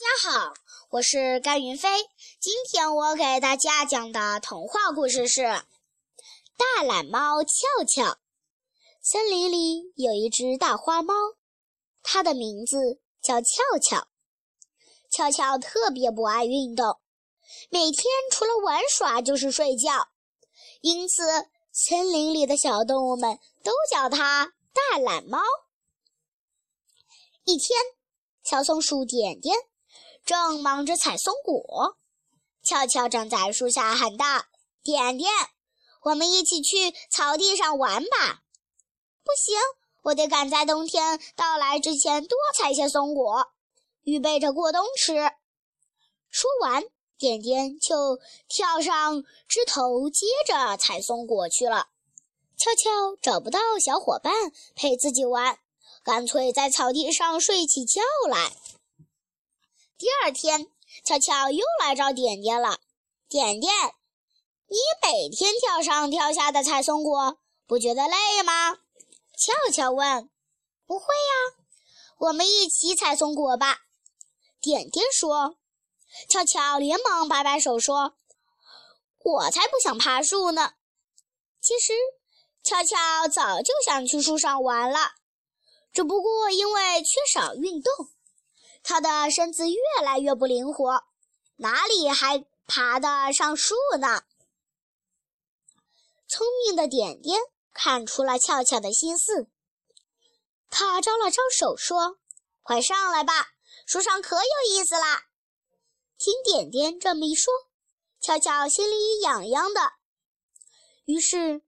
大家好，我是甘云飞。今天我给大家讲的童话故事是《大懒猫俏俏》。森林里有一只大花猫，它的名字叫俏俏。俏俏特别不爱运动，每天除了玩耍就是睡觉，因此森林里的小动物们都叫它大懒猫。一天，小松鼠点点正忙着采松果，俏俏站在树下喊道：“点点，我们一起去草地上玩吧！”“不行，我得赶在冬天到来之前多采些松果，预备着过冬吃。”说完，点点就跳上枝头，接着采松果去了。俏俏找不到小伙伴陪自己玩。干脆在草地上睡起觉来。第二天，巧巧又来找点点了。点点，你每天跳上跳下的采松果，不觉得累吗？俏俏问。不会呀，我们一起采松果吧。点点说。俏俏连忙摆摆手说：“我才不想爬树呢。”其实，俏俏早就想去树上玩了。只不过因为缺少运动，他的身子越来越不灵活，哪里还爬得上树呢？聪明的点点看出了俏俏的心思，他招了招手说：“快上来吧，树上可有意思啦！”听点点这么一说，俏俏心里痒痒的，于是。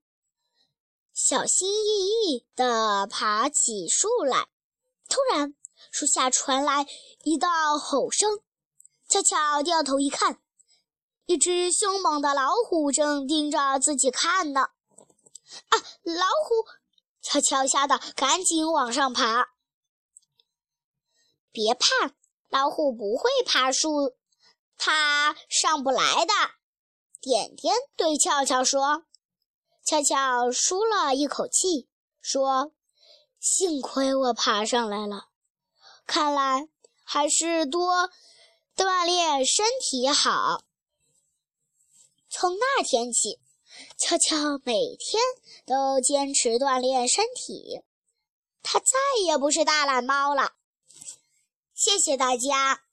小心翼翼地爬起树来，突然，树下传来一道吼声。悄悄掉头一看，一只凶猛的老虎正盯着自己看呢。啊，老虎！悄悄吓得赶紧往上爬。别怕，老虎不会爬树，它上不来的。点点对俏俏说。悄悄舒了一口气，说：“幸亏我爬上来了，看来还是多锻炼身体好。”从那天起，悄悄每天都坚持锻炼身体，它再也不是大懒猫了。谢谢大家。